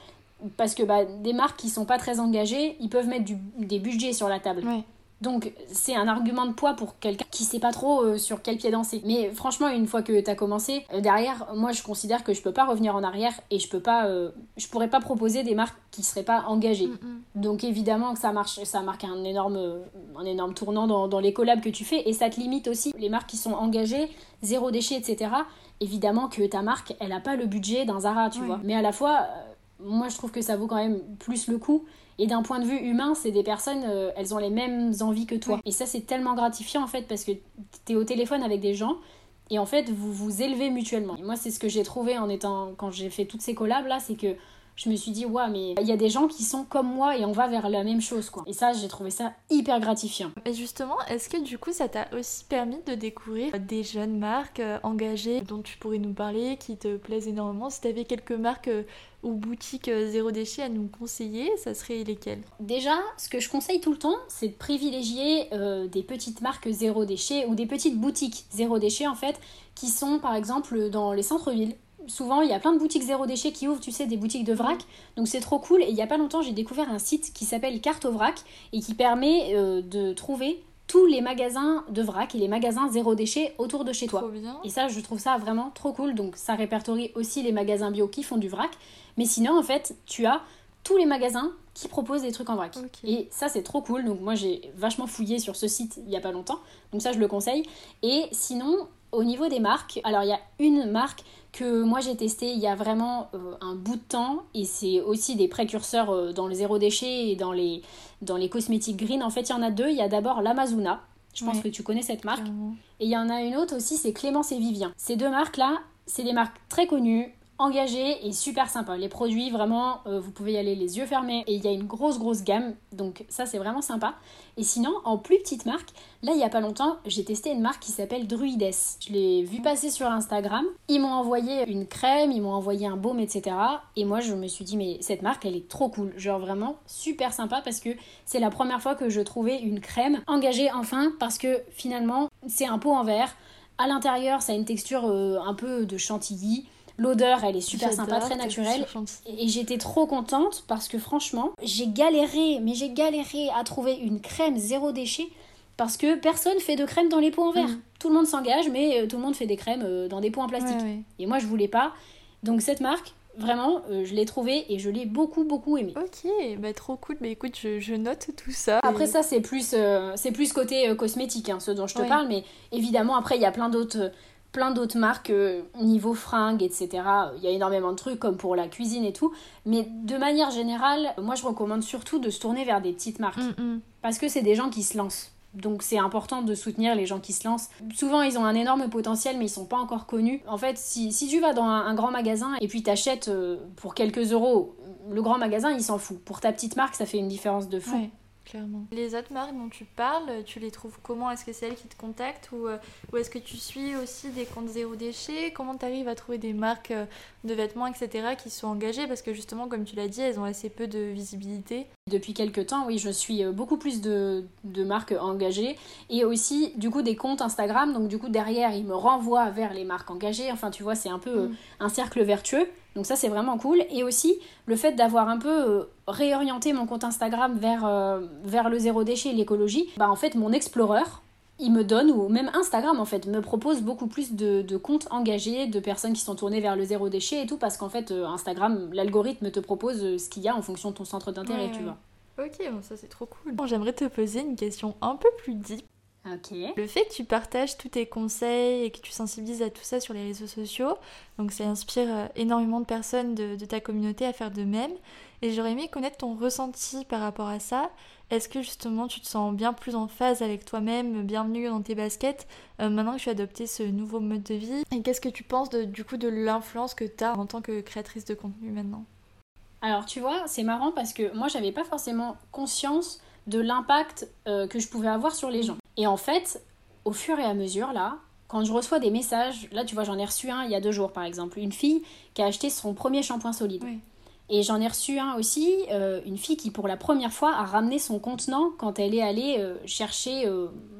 parce que bah, des marques qui sont pas très engagées, ils peuvent mettre du, des budgets sur la table. Donc c'est un argument de poids pour quelqu'un qui sait pas trop euh, sur quel pied danser. Mais franchement, une fois que tu as commencé, euh, derrière, moi je considère que je peux pas revenir en arrière et je peux pas, euh, je pourrais pas proposer des marques qui seraient pas engagées. Mm, mm. Donc évidemment que ça marche, ça marque un énorme, un énorme tournant dans, dans les collabs que tu fais et ça te limite aussi les marques qui sont engagées, zéro déchet, etc. Évidemment que ta marque, elle a pas le budget d'un Zara, tu vois. Mais à la fois, moi je trouve que ça vaut quand même plus le coup et d'un point de vue humain, c'est des personnes, euh, elles ont les mêmes envies que toi. Et ça, c'est tellement gratifiant en fait parce que tu es au téléphone avec des gens et en fait, vous vous élevez mutuellement. Et moi, c'est ce que j'ai trouvé en étant, quand j'ai fait toutes ces collabs là, c'est que je me suis dit, ouais, mais il y a des gens qui sont comme moi et on va vers la même chose, quoi. Et ça, j'ai trouvé ça hyper gratifiant. Et justement, est-ce que du coup, ça t'a aussi permis de découvrir des jeunes marques euh, engagées dont tu pourrais nous parler, qui te plaisent énormément? Si t'avais quelques marques euh, ou boutiques euh, zéro déchet à nous conseiller, ça serait lesquelles? Déjà, ce que je conseille tout le temps, c'est de privilégier des petites marques zéro déchet ou des petites boutiques zéro déchet en fait, qui sont par exemple dans les centres-villes souvent il y a plein de boutiques zéro déchet qui ouvrent, tu sais, des boutiques de vrac. Donc c'est trop cool. Et il y a pas longtemps, j'ai découvert un site qui s'appelle Carte au vrac et qui permet euh, de trouver tous les magasins de vrac et les magasins zéro déchet autour de chez toi. Et ça, je trouve ça vraiment trop cool. Donc ça répertorie aussi les magasins bio qui font du vrac. Mais sinon, en fait, tu as tous les magasins qui proposent des trucs en vrac. Et ça, c'est trop cool. Donc moi, j'ai vachement fouillé sur ce site il y a pas longtemps. Donc ça, je le conseille. Et sinon, au niveau des marques, alors il y a une marque que moi j'ai testé il y a vraiment euh, un bout de temps et c'est aussi des précurseurs euh, dans le zéro déchet et dans les, dans les cosmétiques green. En fait, il y en a deux. Il y a d'abord l'Amazona. Je pense que tu connais cette marque. Et il y en a une autre aussi, c'est Clémence et Vivien. Ces deux marques-là, c'est des marques très connues engagé et super sympa. Les produits, vraiment, euh, vous pouvez y aller les yeux fermés et il y a une grosse, grosse gamme. Donc ça, c'est vraiment sympa. Et sinon, en plus petite marque, là, il y a pas longtemps, j'ai testé une marque qui s'appelle Druides. Je l'ai vu passer sur Instagram. Ils m'ont envoyé une crème, ils m'ont envoyé un baume, etc. Et moi, je me suis dit, mais cette marque, elle est trop cool. Genre vraiment super sympa parce que c'est la première fois que je trouvais une crème engagée enfin parce que finalement, c'est un pot en verre. À l'intérieur, ça a une texture euh, un peu de chantilly. L'odeur, elle est super sympa, très naturelle. Et j'étais trop contente parce que franchement, j'ai galéré, mais j'ai galéré à trouver une crème zéro déchet parce que personne fait de crème dans les pots en verre. Mm. Tout le monde s'engage, mais euh, tout le monde fait des crèmes euh, dans des pots en plastique. Et moi, je voulais pas. Donc cette marque, vraiment, euh, je l'ai trouvée et je l'ai beaucoup, beaucoup aimée. Ok, bah trop cool. Mais écoute, je, note tout ça. Après ça, c'est plus, c'est plus côté cosmétique, hein, ce dont je te parle. Mais évidemment, après, il y a plein d'autres plein d'autres marques euh, niveau fringues, etc. Il y a énormément de trucs comme pour la cuisine et tout. Mais de manière générale, moi je recommande surtout de se tourner vers des petites marques. Mm, mm. Parce que c'est des gens qui se lancent. Donc c'est important de soutenir les gens qui se lancent. Souvent ils ont un énorme potentiel mais ils sont pas encore connus. En fait si, si tu vas dans un, grand magasin et puis t'achètes euh, pour quelques euros, le grand magasin il s'en fout. Pour ta petite marque ça fait une différence de fou. Clairement. Les autres marques dont tu parles, tu les trouves comment? Est-ce que c'est elles qui te contactent ou, euh, ou est-ce que tu suis aussi des comptes zéro déchet? Comment tu arrives à trouver des marques euh, de vêtements, etc., qui sont engagées? Parce que justement, comme tu l'as dit, elles ont assez peu de visibilité. Depuis quelques temps, oui, je suis euh, beaucoup plus de, de, marques engagées et aussi, du coup, des comptes Instagram. Donc, du coup, derrière, ils me renvoient vers les marques engagées. Enfin, tu vois, c'est un peu mm. un cercle vertueux. Donc ça c'est vraiment cool. Et aussi le fait d'avoir un peu euh, réorienté mon compte Instagram vers, euh, vers le zéro déchet et l'écologie, bah en fait mon Explorer, il me donne, ou même Instagram en fait, me propose beaucoup plus de, comptes engagés, de personnes qui sont tournées vers le zéro déchet et tout, parce qu'en fait euh, Instagram, l'algorithme te propose ce qu'il y a en fonction de ton centre d'intérêt, tu vois. Ok, bon, ça c'est trop cool. J'aimerais te poser une question un peu plus deep. Le fait que tu partages tous tes conseils et que tu sensibilises à tout ça sur les réseaux sociaux, donc ça inspire euh, énormément de personnes de, ta communauté à faire de même. Et j'aurais aimé connaître ton ressenti par rapport à ça. Est-ce que justement tu te sens bien plus en phase avec toi-même, bien mieux dans tes baskets, euh, maintenant que tu as adopté ce nouveau mode de vie? Et qu'est-ce que tu penses de, du coup de l'influence que tu as en tant que créatrice de contenu maintenant? Alors tu vois, c'est marrant parce que moi j'avais pas forcément conscience de l'impact euh, que je pouvais avoir sur les gens. Et en fait, au fur et à mesure, là, quand je reçois des messages, là tu vois, j'en ai reçu un il y a deux jours par exemple, une fille qui a acheté son premier shampoing solide. Et j'en ai reçu un aussi, euh, une fille qui pour la première fois a ramené son contenant quand elle est allée euh, chercher,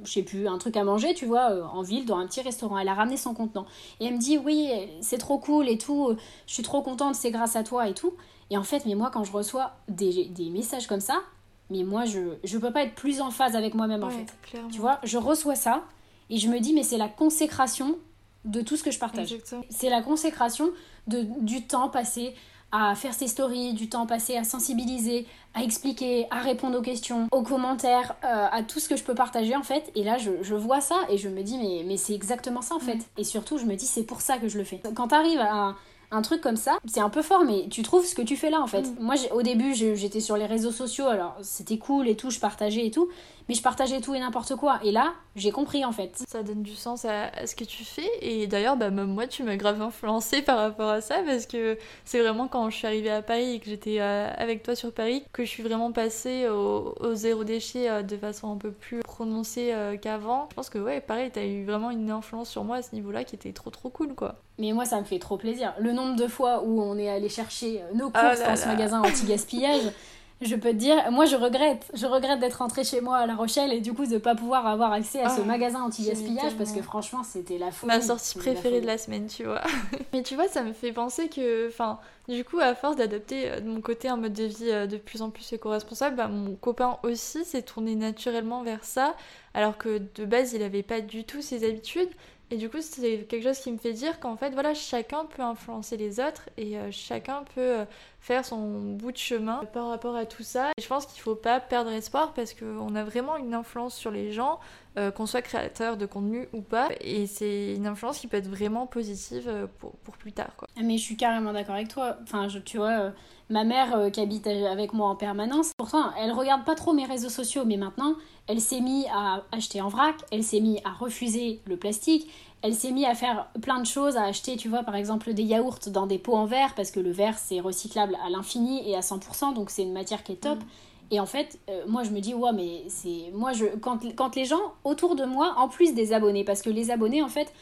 je sais plus, un truc à manger, tu vois, en ville, dans un petit restaurant. Elle a ramené son contenant. Et elle me dit, oui, c'est trop cool et tout, je suis trop contente, c'est grâce à toi et tout. Et en fait, mais moi, quand je reçois des, des messages comme ça, mais moi, je, je peux pas être plus en phase avec moi-même, en fait. Tu vois, je reçois ça, et je me dis, mais c'est la consécration de tout ce que je partage. C'est la consécration de, du temps passé à faire ses stories, du temps passé à sensibiliser, à expliquer, à répondre aux questions, aux commentaires, euh, à tout ce que je peux partager en fait. Et là, je, je vois ça et je me dis, mais, mais c'est exactement ça en fait. Et surtout, je me dis, c'est pour ça que je le fais. Quand t'arrives à un truc comme ça, c'est un peu fort, mais tu trouves ce que tu fais là en fait. Mm. Moi, au début, j'étais sur les réseaux sociaux, alors c'était cool et tout, je partageais et tout, mais je partageais tout et n'importe quoi. Et là, j'ai compris en fait. Ça donne du sens à, ce que tu fais, et d'ailleurs, bah, même moi, tu m'as grave influencé par rapport à ça, parce que c'est vraiment quand je suis arrivée à Paris et que j'étais euh, avec toi sur Paris que je suis vraiment passée au, zéro déchet euh, de façon un peu plus prononcée euh, qu'avant. Je pense que, ouais, pareil, t'as eu vraiment une influence sur moi à ce niveau-là qui était trop trop cool quoi. Mais moi, ça me fait trop plaisir. Le nombre de fois où on est allé chercher nos ah courses dans ce magasin anti-gaspillage, je peux te dire, moi je regrette, je regrette d'être rentrée chez moi à La Rochelle et du coup de pas pouvoir avoir accès à ce ah, magasin anti-gaspillage parce que franchement c'était la folie. Ma sortie préférée de la semaine, tu vois. Mais tu vois, ça me fait penser que, enfin, du coup, à force d'adopter euh, de mon côté un mode de vie euh, de plus en plus éco-responsable, bah, mon copain aussi s'est tourné naturellement vers ça, alors que de base il avait pas du tout ses habitudes. Et du coup, c'est quelque chose qui me fait dire qu'en fait, voilà, chacun peut influencer les autres et euh, chacun peut euh, faire son bout de chemin par rapport à tout ça. Et je pense qu'il faut pas perdre espoir parce qu'on a vraiment une influence sur les gens, euh, qu'on soit créateur de contenu ou pas. Et c'est une influence qui peut être vraiment positive pour, pour plus tard. Quoi. Mais je suis carrément d'accord avec toi. Enfin, tu vois, ma mère qui habite avec moi en permanence, pourtant, elle regarde pas trop mes réseaux sociaux, mais maintenant, elle s'est mise à acheter en vrac, elle s'est mise à refuser le plastique, elle s'est mise à faire plein de choses, à acheter, tu vois, par exemple des yaourts dans des pots en verre, parce que le verre c'est recyclable à l'infini et à 100%, donc c'est une matière qui est top. Mm. Et en fait, euh, moi je me dis, ouais, mais c'est. Moi, je... Quand, quand les gens autour de moi, en plus des abonnés, parce que les abonnés, en fait,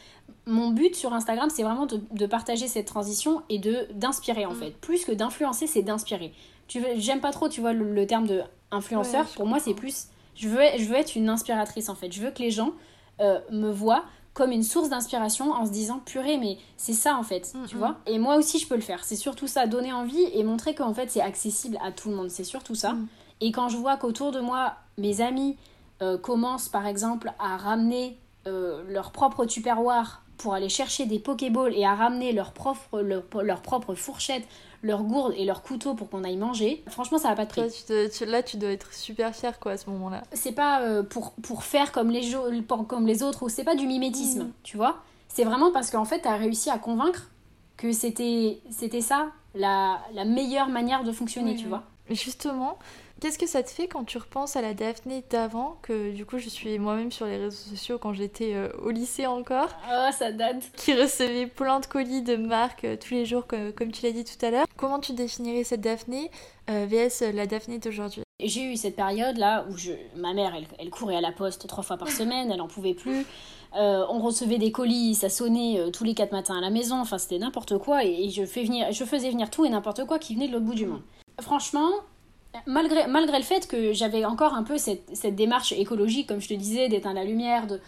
mon but sur Instagram, c'est vraiment de, partager cette transition et de d'inspirer, en mm. fait. Plus que d'influencer, c'est d'inspirer. J'aime pas trop, tu vois, le, terme de influenceur. Pour moi, c'est plus je veux, je veux être une inspiratrice en fait. Je veux que les gens euh, me voient comme une source d'inspiration en se disant purée mais c'est ça en fait mm, tu mm. vois et moi aussi je peux le faire c'est surtout ça donner envie et montrer qu'en fait c'est accessible à tout le monde c'est surtout ça mm. et quand je vois qu'autour de moi mes amis euh, commencent par exemple à ramener euh, leur propre tupperware pour aller chercher des pokéballs et à ramener leur propre, leur, leur propre fourchette leur gourde et leur couteau pour qu'on aille manger, franchement, ça va pas de prix. là, tu dois être super fier quoi à ce moment-là. C'est pas euh, pour, pour faire comme les, comme les autres ou c'est pas du mimétisme, mm. tu vois. C'est vraiment parce qu'en fait, tu as réussi à convaincre que c'était ça la, la meilleure manière de fonctionner, tu vois. Justement, Qu'est-ce que ça te fait quand tu repenses à la Daphné d'avant, que du coup je suis moi-même sur les réseaux sociaux quand j'étais euh, au lycée encore Oh, ça date Qui recevait plein de colis de marques euh, tous les jours, comme, comme tu l'as dit tout à l'heure. Comment tu définirais cette Daphné euh, VS la Daphné d'aujourd'hui? J'ai eu cette période là où je... ma mère elle, elle, courait à la poste trois fois par semaine, elle en pouvait plus. on recevait des colis, ça sonnait tous les quatre matins à la maison, enfin c'était n'importe quoi et, je, fais venir, je faisais venir tout et n'importe quoi qui venait de l'autre bout du monde. Franchement, malgré, malgré le fait que j'avais encore un peu cette, cette, démarche écologique, comme je te disais, d'éteindre la lumière, de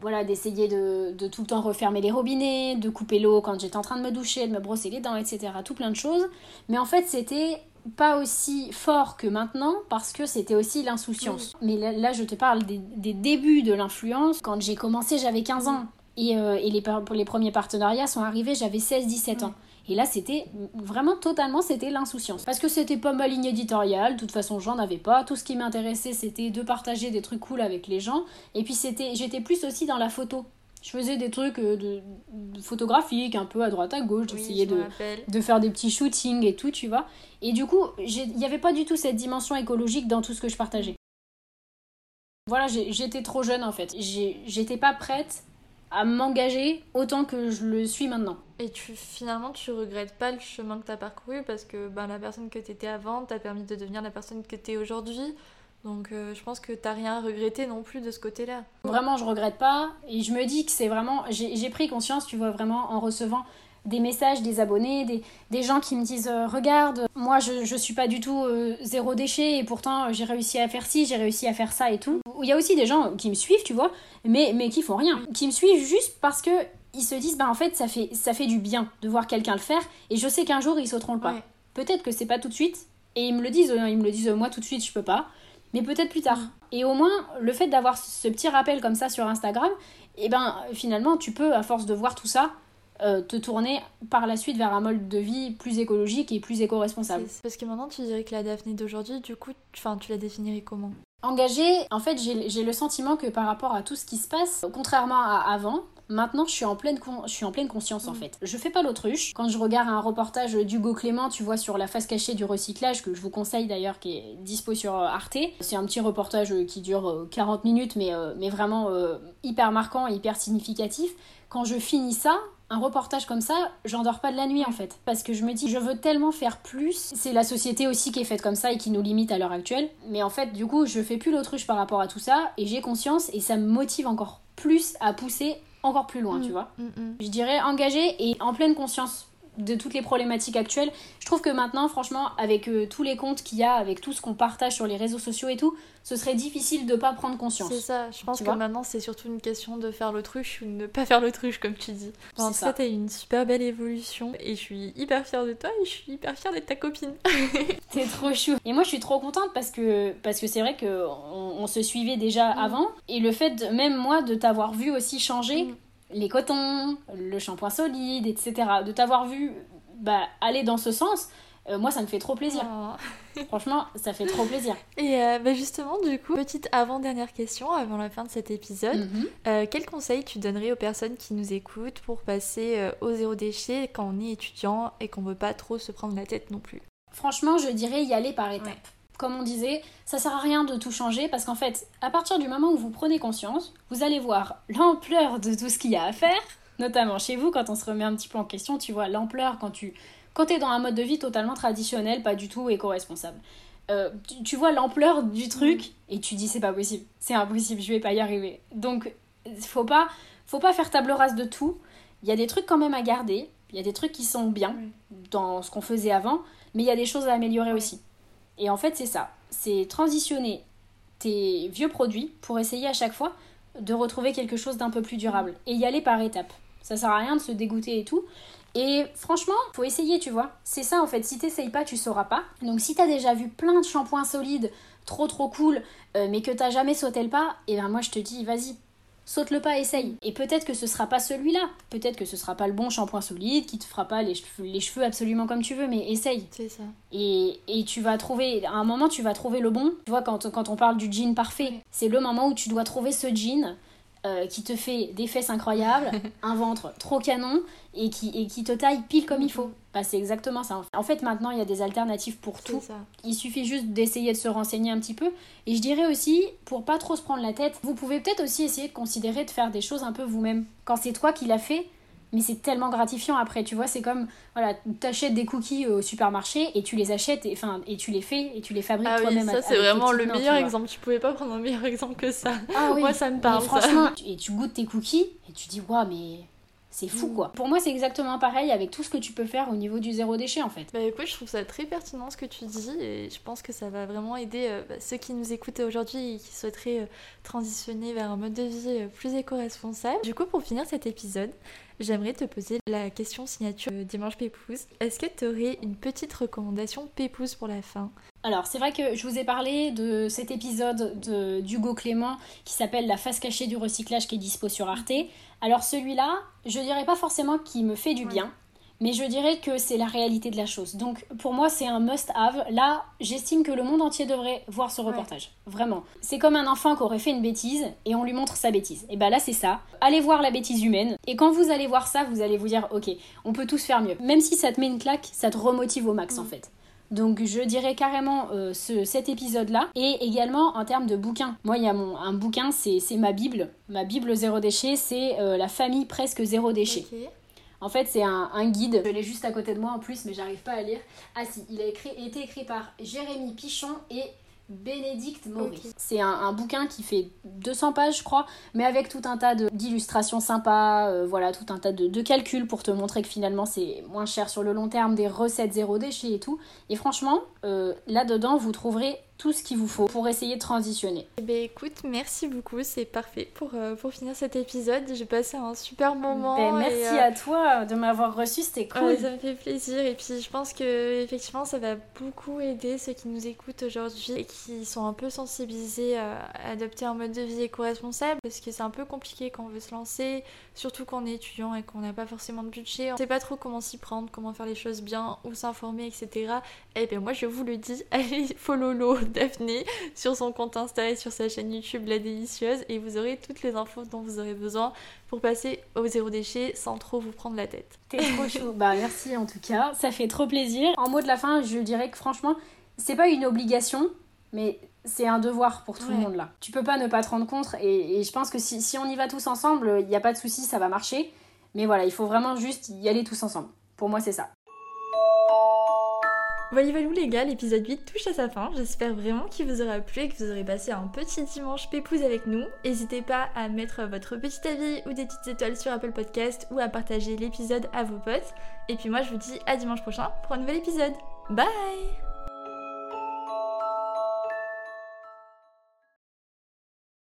voilà d'essayer de, de, tout le temps refermer les robinets, de couper l'eau quand j'étais en train de me doucher, de me brosser les dents, etc. Tout plein de choses. Mais en fait, c'était pas aussi fort que maintenant parce que c'était aussi l'insouciance. Mais là, je te parle des, des débuts de l'influence. Quand j'ai commencé, j'avais 15 ans. Et, euh, et les, les premiers partenariats sont arrivés, j'avais 16-17 ans. Et là, c'était vraiment totalement, c'était l'insouciance. Parce que c'était pas ma ligne éditoriale, de toute façon, j'en avais pas. Tout ce qui m'intéressait, c'était de partager des trucs cool avec les gens. Et puis, c'était, j'étais plus aussi dans la photo. Je faisais des trucs euh, de, photographiques, un peu à droite à gauche. J'essayais de, de faire des petits shootings et tout, tu vois. Et du coup, il n'y avait pas du tout cette dimension écologique dans tout ce que je partageais. Voilà, j'étais trop jeune en fait. J'étais pas prête à m'engager autant que je le suis maintenant. Et tu finalement tu regrettes pas le chemin que tu as parcouru parce que ben, la personne que tu étais avant t'a permis de devenir la personne que tu es aujourd'hui. Donc euh, je pense que t'as rien à regretter non plus de ce côté-là. Vraiment je regrette pas et je me dis que c'est vraiment j'ai pris conscience tu vois vraiment en recevant des messages des abonnés, des, des gens qui me disent euh, regarde, moi je, je suis pas du tout euh, zéro déchet et pourtant j'ai réussi à faire ci, j'ai réussi à faire ça et tout. Il y a aussi des gens qui me suivent, tu vois, mais, mais qui font rien, qui me suivent juste parce que ils se disent bah en fait ça fait, ça fait du bien de voir quelqu'un le faire et je sais qu'un jour ils sauteront le pas. Peut-être que c'est pas tout de suite et ils me le disent, hein, ils me le disent moi tout de suite je peux pas. mais peut-être plus tard. Et au moins, le fait d'avoir ce petit rappel comme ça sur Instagram, et eh ben finalement, tu peux, à force de voir tout ça, euh, te tourner par la suite vers un mode de vie plus écologique et plus éco-responsable. Parce que maintenant, tu dirais que la Daphné d'aujourd'hui, du coup, enfin, tu la définirais comment? Engagée, en fait, j'ai le sentiment que par rapport à tout ce qui se passe, contrairement à avant, Maintenant, je suis en pleine, je suis en pleine conscience en mm. fait. Je fais pas l'autruche. Quand je regarde un reportage d'Hugo Clément, tu vois, sur la face cachée du recyclage, que je vous conseille d'ailleurs, qui est dispo sur euh, Arte. C'est un petit reportage euh, qui dure 40 minutes, mais, mais vraiment hyper marquant, hyper significatif. Quand je finis ça, un reportage comme ça, j'en dors pas de la nuit en fait. Parce que je me dis, je veux tellement faire plus. C'est la société aussi qui est faite comme ça et qui nous limite à l'heure actuelle. Mais en fait, du coup, je fais plus l'autruche par rapport à tout ça et j'ai conscience et ça me motive encore plus à pousser encore plus loin, tu mm, vois. Mm, mm. Je dirais engagé et en pleine conscience de toutes les problématiques actuelles. Je trouve que maintenant, franchement, avec euh, tous les comptes qu'il y a, avec tout ce qu'on partage sur les réseaux sociaux et tout, ce serait difficile de pas prendre conscience. C'est ça, je pense que maintenant c'est surtout une question de faire l'autruche ou de ne pas faire l'autruche, comme tu dis. En tout cas, t'as une super belle évolution et je suis hyper fière de toi et je suis hyper fière d'être ta copine. T'es trop chou. Et moi, je suis trop contente parce que parce que c'est vrai que on, se suivait déjà mm. avant et le fait, même moi, de t'avoir vu aussi changer. Mm les cotons, le shampoing solide, etc. De t'avoir vu bah, aller dans ce sens, euh, moi ça me fait trop plaisir. Oh. Franchement, ça fait trop plaisir. Et euh, bah, justement, du coup, petite avant-dernière question avant la fin de cet épisode. Euh, quel conseil tu donnerais aux personnes qui nous écoutent pour passer au zéro déchet quand on est étudiant et qu'on veut pas trop se prendre la tête non plus? Franchement, je dirais y aller par étapes comme on disait, ça sert à rien de tout changer parce qu'en fait, à partir du moment où vous prenez conscience, vous allez voir l'ampleur de tout ce qu'il y a à faire, notamment chez vous quand on se remet un petit peu en question, tu vois l'ampleur quand tu quand es dans un mode de vie totalement traditionnel, pas du tout éco-responsable. Euh, tu, vois l'ampleur du truc mm. et tu dis c'est pas possible, c'est impossible, je vais pas y arriver. Donc faut pas faut pas faire table rase de tout. Il y a des trucs quand même à garder, il y a des trucs qui sont bien dans ce qu'on faisait avant, mais il y a des choses à améliorer aussi. Et en fait, c'est ça. C'est transitionner tes vieux produits pour essayer à chaque fois de retrouver quelque chose d'un peu plus durable. Et y aller par étapes. Ça sert à rien de se dégoûter et tout. Et franchement, faut essayer, tu vois. C'est ça en fait. Si t'essayes pas, tu sauras pas. Donc si t'as déjà vu plein de shampoings solides, trop trop cool, euh, mais que t'as jamais sauté le pas, et eh ben moi je te dis, vas-y, saute le pas, essaye. Et peut-être que ce sera pas celui-là. Peut-être que ce sera pas le bon shampoing solide qui te fera pas les cheveux, les cheveux absolument comme tu veux, mais essaye. C'est ça. Et, et, tu vas trouver, à un moment, tu vas trouver le bon. Tu vois, quand, quand on parle du jean parfait, c'est le moment où tu dois trouver ce jean euh, qui te fait des fesses incroyables, un ventre trop canon et qui, et qui te taille pile comme il faut. Bah, c'est exactement ça. En fait, maintenant, il y a des alternatives pour tout. Il suffit juste d'essayer de se renseigner un petit peu. Et je dirais aussi, pour pas trop se prendre la tête, vous pouvez peut-être aussi essayer de considérer de faire des choses un peu vous-même. Quand c'est toi qui l'as fait, mais c'est tellement gratifiant après, tu vois, c'est comme, voilà, t'achètes des cookies au supermarché et tu les achètes, et, enfin, et tu les fais et tu les fabriques ah toi-même. Oui, ça c'est vraiment le meilleur exemple, tu pouvais pas prendre un meilleur exemple que ça. Ah Moi ça me parle. franchement, et tu goûtes tes cookies et tu dis, waouh, mais c'est fou quoi. Pour moi, c'est exactement pareil avec tout ce que tu peux faire au niveau du zéro déchet en fait. Bah écoute, je trouve ça très pertinent ce que tu dis et je pense que ça va vraiment aider euh, bah, ceux qui nous écoutent aujourd'hui et qui souhaiteraient euh, transitionner vers un mode de vie euh, plus éco-responsable. Du coup, pour finir cet épisode, j'aimerais te poser la question signature Dimanche Pépouze. Est-ce que tu aurais une petite recommandation Pépouze pour la fin? Alors, c'est vrai que je vous ai parlé de cet épisode d'Hugo Clément qui s'appelle La face cachée du recyclage qui est dispo sur Arte. Alors, celui-là, je dirais pas forcément qu'il me fait du bien, mais je dirais que c'est la réalité de la chose. Donc, pour moi, c'est un must-have. Là, j'estime que le monde entier devrait voir ce reportage. Vraiment. C'est comme un enfant qui aurait fait une bêtise et on lui montre sa bêtise. Et bah là, c'est ça. Allez voir la bêtise humaine. Et quand vous allez voir ça, vous allez vous dire, ok, on peut tous faire mieux. Même si ça te met une claque, ça te remotive au max en fait. Donc je dirais carrément euh, ce, cet épisode-là. Et également en termes de bouquins. Moi, il y a mon, un bouquin, c'est ma Bible. Ma Bible zéro déchet, c'est euh, La famille presque zéro déchet. En fait, c'est un, guide. Je l'ai juste à côté de moi en plus, mais j'arrive pas à lire. Ah si, il a écrit, été écrit par Jérémy Pichon et Bénédicte Maurice. C'est un, bouquin qui fait 200 pages, je crois, mais avec tout un tas d'illustrations sympas, euh, voilà, tout un tas de, calculs pour te montrer que finalement c'est moins cher sur le long terme, des recettes zéro déchet et tout. Et franchement, euh, là-dedans, vous trouverez tout ce qu'il vous faut pour essayer de transitionner. Eh ben écoute, merci beaucoup, c'est parfait pour, euh, pour finir cet épisode. J'ai passé un super moment. Ben, merci et, euh, à toi de m'avoir reçu, c'était cool. Ouais, ça me fait plaisir et puis je pense que effectivement ça va beaucoup aider ceux qui nous écoutent aujourd'hui et qui sont un peu sensibilisés à adopter un mode de vie éco-responsable parce que c'est un peu compliqué quand on veut se lancer, surtout quand on est étudiant et qu'on n'a pas forcément de budget. On sait pas trop comment s'y prendre, comment faire les choses bien, où s'informer, etc. Et bien moi je vous le dis, allez follow l'eau Daphné sur son compte Insta et sur sa chaîne YouTube La Délicieuse et vous aurez toutes les infos dont vous aurez besoin pour passer au zéro déchet sans trop vous prendre la tête. T'es trop chou. bah merci en tout cas, ça fait trop plaisir. En mot de la fin, je dirais que franchement, c'est pas une obligation, mais c'est un devoir pour tout le monde là. Tu peux pas ne pas te rendre compte et, et je pense que si, si on y va tous ensemble, il n'y a pas de souci, ça va marcher. Mais voilà, il faut vraiment juste y aller tous ensemble. Pour moi, c'est ça. Voilà, voilà les gars, l'épisode 8 touche à sa fin. J'espère vraiment qu'il vous aura plu et que vous aurez passé un petit dimanche pépouze avec nous. N'hésitez pas à mettre votre petit avis ou des petites étoiles sur Apple Podcast ou à partager l'épisode à vos potes. Et puis moi, je vous dis à dimanche prochain pour un nouvel épisode. Bye